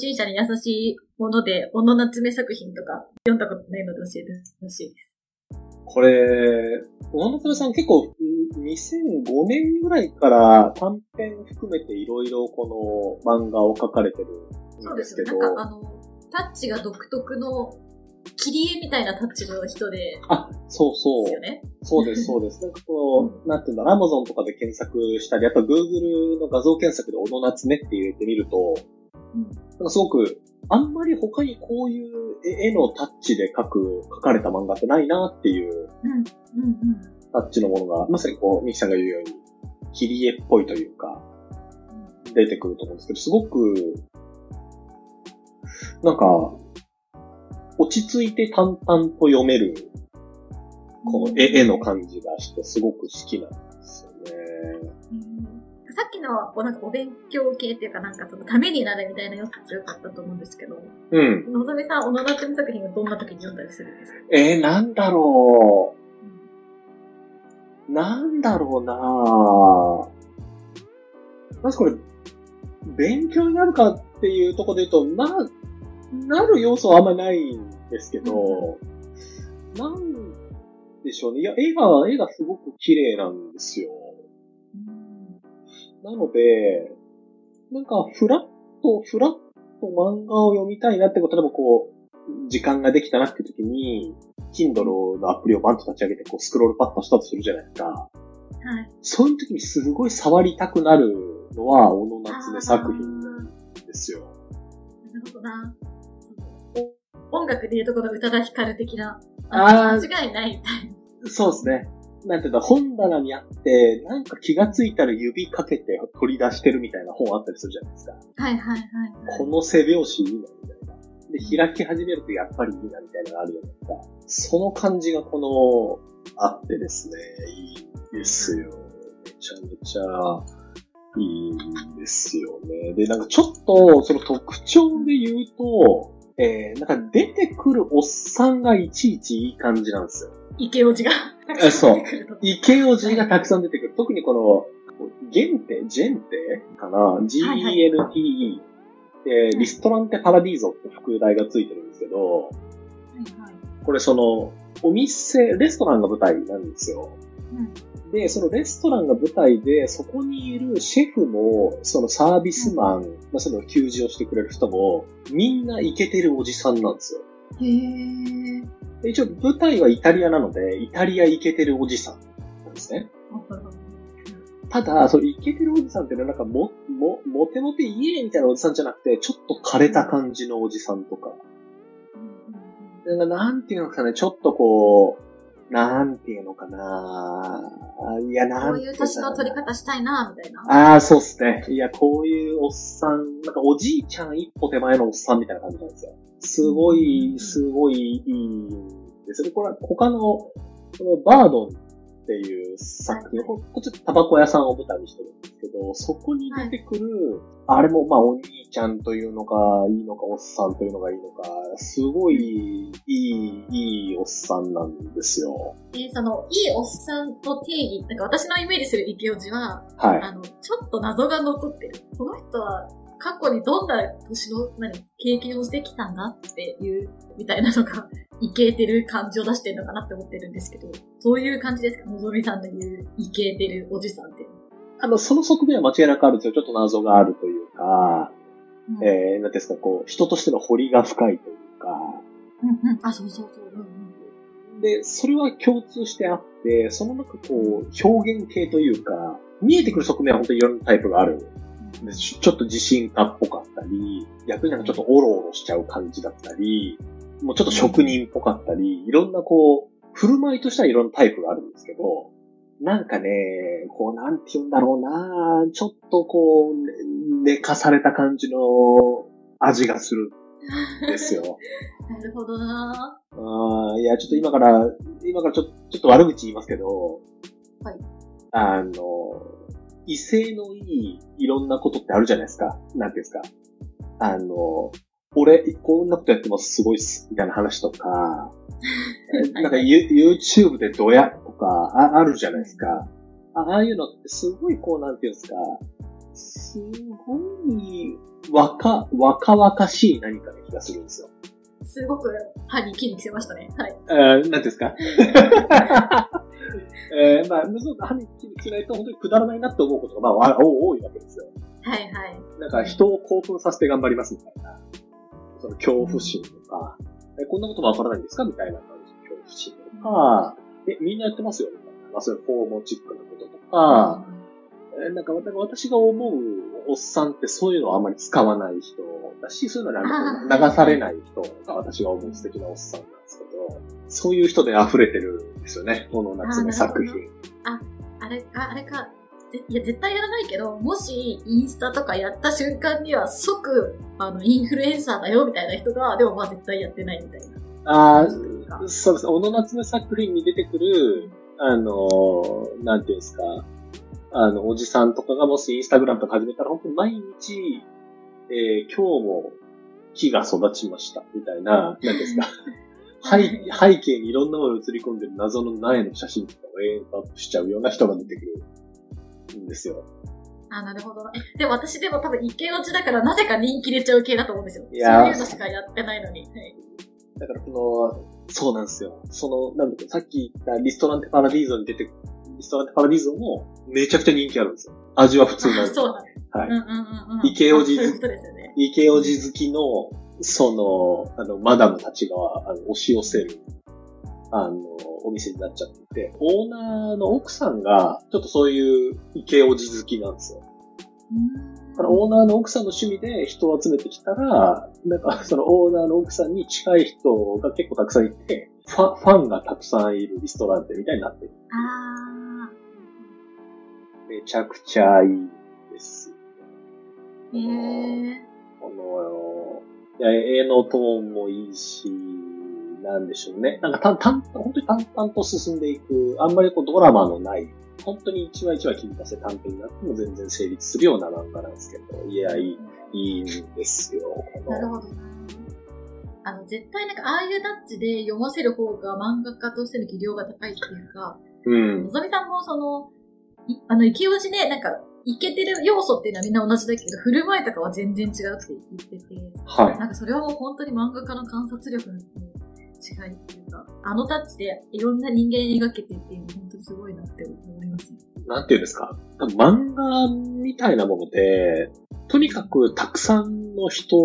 心者に優しいもので、小野夏目作品とか読んだことないので教えてほしいです。これ、小野夏目さん結構2005年ぐらいから短編含めていろいろこの漫画を描かれてるんですけど。そうですよ。なんかあの、タッチが独特の切り絵みたいなタッチの人で。あ、そうそう。ですよね。そうです、そうです。なんかこう、なんていうんだ、アマゾンとかで検索したり、あと Google の画像検索で小野夏目って入れてみると、うん、なんかすごく、あんまり他にこういう絵のタッチで描く、描かれた漫画ってないなっていう、タッチのものが、まさにこう、ミキさんが言うように、切り絵っぽいというか、出てくると思うんですけど、すごく、なんか、落ち着いて淡々と読める、この絵,、絵の感じがして、すごく好きなんですよね。さっきの、こうなんかお勉強系っていうかなんかそのためになるみたいな要素強かったと思うんですけど。うん。のぞみさん、小野夏美作品はどんな時に読んだりするんですか？えー、なんだろう。なんだろうなまずこれ、勉強になるかっていうところで言うと、な、なる要素はあんまないんですけど、なんでしょうね。いや、絵が、絵がすごく綺麗なんですよ。なので、なんか、フラット、フラット漫画を読みたいなってこと、例えばこう、時間ができたなって時に、Kindle のアプリをバンと立ち上げて、こう、スクロールパッとしたとするじゃないですか。はい。そういう時にすごい触りたくなるのは、小野夏目作品なんですよ。なるほどな。音楽でいうとこの宇多田ヒカル的な、あ間違いないタイプ。そうですね。なんていうか、本棚にあって、なんか気がついたら指かけて取り出してるみたいな本あったりするじゃないですか。はいはいはい、はい。この背拍子いいな、みたいな。で、開き始めるとやっぱりいいな、みたいなのがあるじゃないですか。その感じがこの、あってですね、いいですよ。めちゃめちゃ、いいんですよね。で、なんかちょっと、その特徴で言うと、えー、なんか出てくるおっさんがいちいちいい感じなんですよ。池おじが。そう。池おじがたくさん出てくる。特にこの、ゲンテ、ジェンテかな ?G-E-N-T-E、で、リストランテパラディーゾって副題がついてるんですけど、はいはい、これその、お店、レストランが舞台なんですよ。うん、で、そのレストランが舞台で、そこにいるシェフも、そのサービスマン、うん、まあ、その給仕をしてくれる人も、みんなイケてるおじさんなんですよ。へー。一応舞台はイタリアなので、イタリアイケてるおじさんなんですね。ただ、そのイケてるおじさんっていうのはなんかも、も、モテモテイエーみたいなおじさんじゃなくて、ちょっと枯れた感じのおじさんとか。なんかなんていうのかね、ちょっとこう、なんていうのかないや、なんこういう年の取り方したいなみたいな。ああ、そうっすね。いや、こういうおっさん、なんかおじいちゃん一歩手前のおっさんみたいな感じなんですよ。すごい、すごいいいんですよ。これは他の、このバードンっていう作品、こっちタバコ屋さんを舞台にしてるんですけど、そこに出てくる、はい、あれもまあお兄ちゃんというのがいいのか、おっさんというのがいいのか、すごいいい、いいおっさんなんですよ。えー、その、いいおっさんの定義、なんか私のイメージする池オジは、はい、あの、ちょっと謎が残ってる。この人は過去にどんな年の、何、経験をしてきたんだっていう、みたいなのが、いけてる感じを出してるのかなって思ってるんですけど、そういう感じですか？のぞみさんの言う、いけてるおじさんって。あの、その側面は間違いなくあるんですよ。ちょっと謎があるというか、うん、えー、なんですか、こう、人としての彫りが深いというか。うんうん。あ、そうそうそう。うんうん、で、それは共通してあって、その中こう、表現系というか、見えてくる側面は本当にいろんなタイプがあるちょっと自信家っぽかったり、逆になんかちょっとオロオロしちゃう感じだったり、もうちょっと職人っぽかったり、いろんなこう、振る舞いとしてはいろんなタイプがあるんですけど、なんかね、こう、なんて言うんだろうなちょっとこう、寝かされた感じの味がするんですよ。なるほどなあいや、ちょっと今から、今からちょちょっと悪口言いますけど、はい。あの、威勢のいいいろんなことってあるじゃないですか。なんていうんですか。あの、俺、こんなことやってますすごいっす、みたいな話とか、なんか YouTube でドヤとかああるじゃないですか。ああいうのってすごいこう、なんていうんですか、すごい、若、若々しい何かの気がするんですよ。すごく歯に筋肉せましたね。はい。えー、なんですか えー、まあ、そう歯にしないと本当にくだらないなって思うことが、まあ、多いわけですよ。はいはい。なんか人を興奮させて頑張りますみたいな。その恐怖心とか、うん、え、こんなことわからないんですか？みたいな感じの恐怖心とか、え、みんなやってますよみたいな。まあ、そういうフォーモチックなこととか、うん、え、なんか私が思うおっさんってそういうのはあんまり使わない人だし、そういうのは流されない人が私が思う素敵なおっさんなんですけど、そういう人で溢れてるんですよね、この夏の作品。あ、あれか、あれか。いや、絶対やらないけど、もし、インスタとかやった瞬間には即、あの、インフルエンサーだよ、みたいな人が、でもまあ絶対やってないみたいな。ああ、そうです。小野夏目作品に出てくる、あの、なんていうんですか、あの、おじさんとかがもしインスタグラムとか始めたら、本当に毎日、えー、今日も木が育ちました、みたいな、なんですか。背背景にいろんなもの映り込んでる謎の苗の写真とかを永遠とアップしちゃうような人が出てくるんですよ。あ、なるほど。え、でも私でも多分一見落ちだからなぜか人気出ちゃう系だと思うんですよ。いやそういうのしかやってないのに。はい、だからこの、そうなんですよ。その、なんだろう、さっき言ったリストランテパラディーゾに出て、リストランテパラディーゾもめちゃくちゃ人気あるんですよ。味は普通なんですそうなんです。はい。うんうんうんうん。池おじ、池おじ好きのその、あの、マダムたちが、あの、押し寄せる、あの、お店になっちゃってて、オーナーの奥さんが、ちょっとそういう池おじ好きなんですよ。だからオーナーの奥さんの趣味で人を集めてきたら、なんかそのオーナーの奥さんに近い人が結構たくさんいて、ファファンがたくさんいるリストランテみたいになってる。あめちゃくちゃいいです。へえー。この、絵のトーンもいいし、なんでしょうね。なんかた、たん、本当に淡々と進んでいく、あんまりこうドラマのない、本当に一話一話切り出せ短編になっても全然成立するような漫画なんですけど、いや、いい、いいんですよ。なるほどあの、絶対なんか、ああいうタッチで読ませる方が漫画家としての技量が高いっていうか、うん。のぞみさんもその、あの、勢いじね、なんか、いけてる要素っていうのはみんな同じだけど、振る舞いとかは全然違うって言ってて、はい。なんかそれはもう本当に漫画家の観察力の違いっていうか、あのタッチでいろんな人間描けてっていうのは本当にすごいなって思いますね。なんていうんですか？漫画みたいなもので、とにかくたくさんの人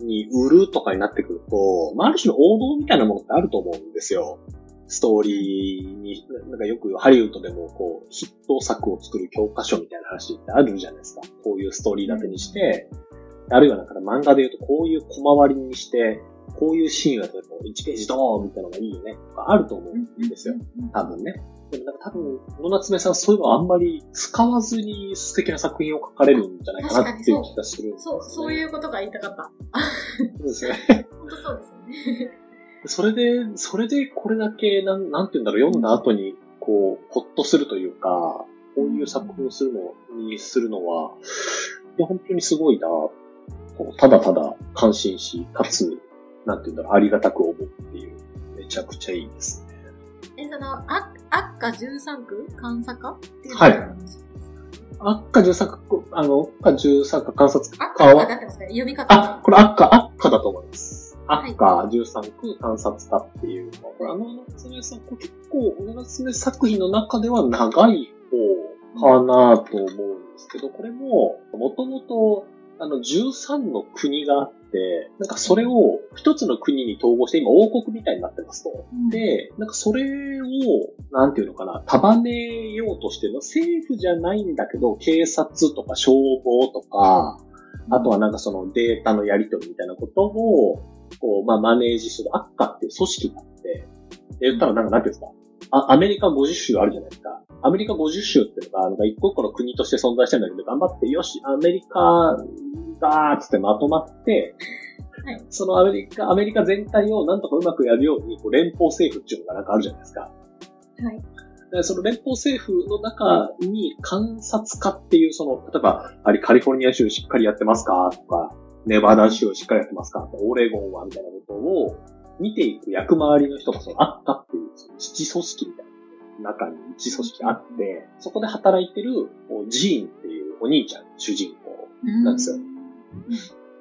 に売るとかになってくると、まあ、ある種の王道みたいなものってあると思うんですよ。ストーリーに、なんかよくハリウッドでもこう、ヒット作を作る教科書みたいな話ってあるじゃないですか。こういうストーリー立てにして、あるいはなんか漫画で言うとこういう小回りにして、こういうシーンは例えば1ページドーンみたいなのがいいよねあると思うんですよ。多分ね。でもなんか多分、野夏目さんそういうのはあんまり使わずに素敵な作品を書かれるんじゃないかなっていう気がするね、そう、そういうことが言いたかった。そうですね。本当そうですよね。それで、それでこれだけ、なん、なんて言うんだろう、読んだ後に、こう、ほっとするというか、こういう作品をするのにするのは、いや、本当にすごいな、ただただ感心し、かつ、なんて言うんだろう、ありがたく思うっていう、めちゃくちゃいいですね。え、その、あ、赤13区？監査課？っていうはい。赤13区、あの、赤13区観察課は？赤だってますね、読み方。あ、これだと思います。赤13区観察家っていうのは、これあの夏目さん、結構、小夏目作品の中では長い方かなと思うんですけど、これも、もともと、あの、13の国があって、なんかそれを一つの国に統合して今王国みたいになってますと。うん、で、なんかそれを、なんていうのかな、束ねようとしてるの政府じゃないんだけど、警察とか消防とか、あとはなんかそのデータのやり取りみたいなことを、こう、まあ、マネージするアッカっていう組織があって、で、言ったらなんか、なんていうんですか、あアメリカ50州あるじゃないですか。アメリカ50州っていうのが、なんか一個一個の国として存在してるんだけど、頑張って、よし、アメリカだーっつってまとまって、はい、そのアメリカ、アメリカ全体をなんとかうまくやるように、こう連邦政府っていうのがなんかあるじゃないですか。はい。その連邦政府の中に観察家っていう、その、例えば、あれカリフォルニア州しっかりやってますかとか、ネバダ州をしっかりやってますかオレゴンはみたいなことを見ていく役回りの人がそのあったっていう、その基組織みたいな中に一組織あって、そこで働いてるジーンっていうお兄ちゃん、主人公なんですよ。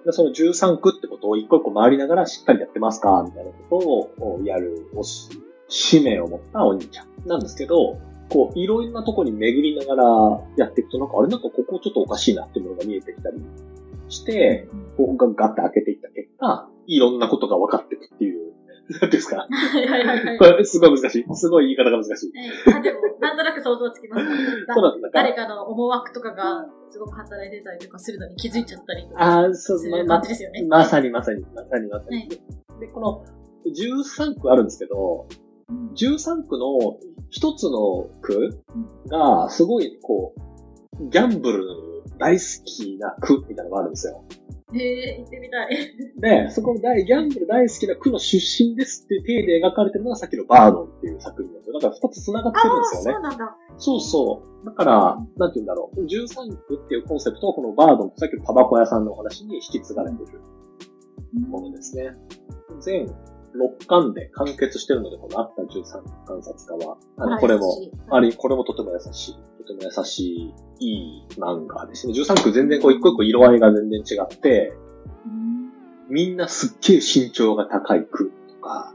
でその13区ってことを一個一個回りながらしっかりやってますかみたいなことをやる使命を持ったお兄ちゃんなんですけど、こう、いろんなとこに巡りながらやっていくと、なんかあれなんかここちょっとおかしいなっていうものが見えてきたりして、こうガッて開けていった結果、いろんなことが分かっていくっていう、なんですか？はいはいはい。これすごい難しい。すごい言い方が難しい。はい、あでも、なんとなく想像つきます、そうなんだ。誰かの思惑とかがすごく働いてたりとかするのに気づいちゃったりとか。ああ、そう、ま、ま、ですよね。まさにまさに、まさにまさに。はい、で、この13区あるんですけど、13区の一つの区が、すごい、こう、ギャンブル大好きな区みたいなのがあるんですよ。へえ、行ってみたい。で、そこの大、ギャンブル大好きな区の出身ですっていう体で描かれてるのがさっきのバードンっていう作品なんですよ。だから二つ繋がってるんですよね。そうなんだ。そうそう。だから、なんて言うんだろう。13区っていうコンセプトをこのバードンさっきのタバコ屋さんのお話に引き継がれてるものですね。全6巻で完結してるので、このあった13観察家は。あの、これも、あれ、これもとても優しい。とても優しい、いい漫画ですね。13区全然こう一個一個色合いが全然違って、みんなすっげえ身長が高い区とか、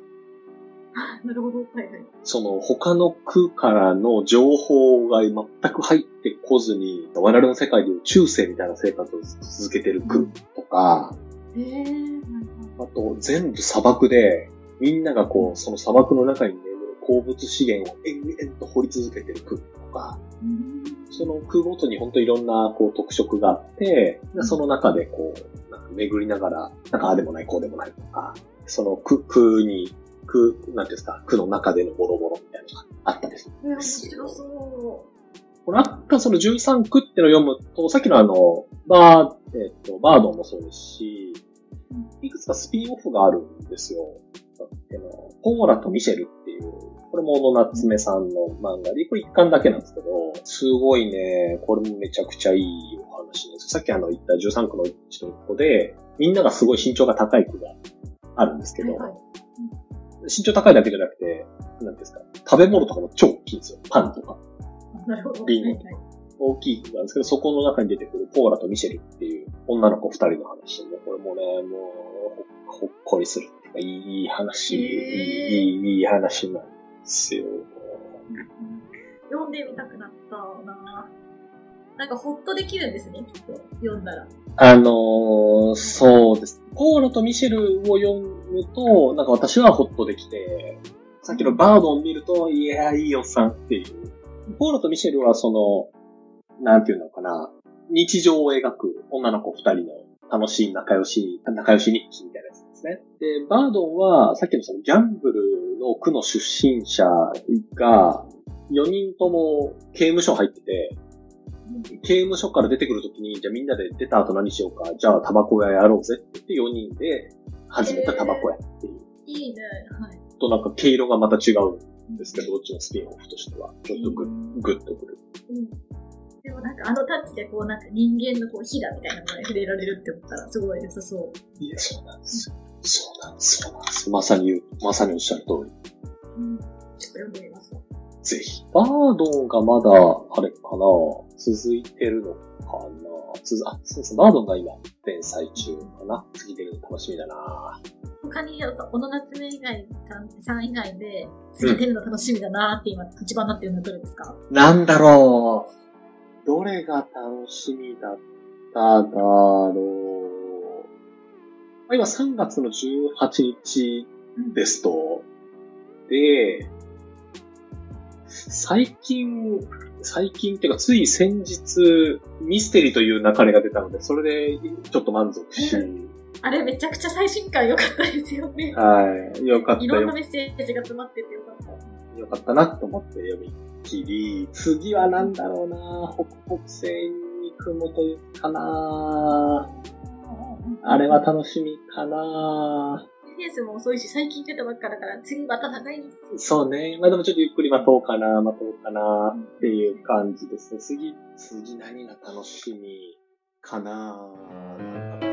なるほど。はいはい。その他の区からの情報が全く入ってこずに、我々の世界でいう中世みたいな生活を続けてる区とか、へ、えー、あと全部砂漠で、みんながこう、その砂漠の中に眠る鉱物資源を延々と掘り続けてる区とか、その区ごとに本当いろんなこう特色があって、その中でこう、なんか巡りながら、なんかああでもない、こうでもないとか、その区、区に、区、なんていうんですか、区の中でのボロボロみたいなのがあったりするんですよ。面白そう。これあったその13区ってのを読むと、さっきのあの、バー、えっ、と、バードンもそうですし、いくつかスピンオフがあるんですよ。ポーラとミシェルっていう、これも小野夏目さんの漫画で、これ一巻だけなんですけど、すごいね、これもめちゃくちゃいいお話です。さっきあの言った13区のうちの1個で、みんながすごい身長が高い区があるんですけど、はいはい、身長高いだけじゃなくて、なんですか、食べ物とかも超大きいんですよ。パンとか。なるほど。リンゴとか。大きい区なんですけど、そこの中に出てくるポーラとミシェルっていう女の子二人の話で、これもね、もう、ほっこりするっていうか、いい話、いい、いい話なんですよ。読んでみたくなったななんかほっとできるんですね、きっと。読んだら。あのー、そうです。ポーラとミシェルを読むと、なんか私はほっとできて、さっきのバードを見ると、いや、いいおっさんっていう。ポーラとミシェルはその、なんていうのかな、日常を描く女の子二人の楽しい仲良し、仲良し日記みたいなやつですね。で、バードンは、さっきのそのギャンブルの区の出身者が、4人とも刑務所入ってて、刑務所から出てくるときに、じゃあみんなで出た後何しようか、じゃあタバコ屋やろうぜって言って4人で始めたタバコ屋っていう。いいね。はい。となんか毛色がまた違うんですけど、どっちのスピンオフとしては、ちょっとグッ、グッとくる。うんでもなんかあのタッチでこうなんか人間のこう火だみたいなものに触れられるって思ったらすごい良さそう。いや、そうなんですよ。そうなんです。そうなんです。まさに、まさにおっしゃる通り。うん。ちょっと読んでみますぜひ。バードンがまだ、あれかな続いてるのかなつあ、そうですね。バードンが今、連載中かな次出るの楽しみだな他に、小野夏目以外、さん以外で、次出るの楽しみだなって今、一番なってるのはどれですか？なんだろう。どれが楽しみだっただろう。今3月の18日ですと、で、最近、最近っていうか、つい先日、ミステリーという流れが出たので、それでちょっと満足し。あれめちゃくちゃ最新回良かったですよね。はい。良かった。いろんなメッセージが詰まってて良かった。良かったなと思って読みきり、次は何だろうな。北北西に雲というかなあれは楽しみかな。ペースも遅いし、最近出たばっかだから、次また長いんですそうね。まあでもちょっとゆっくり待とうかな、待とうかなっていう感じですね。次、次何が楽しみかな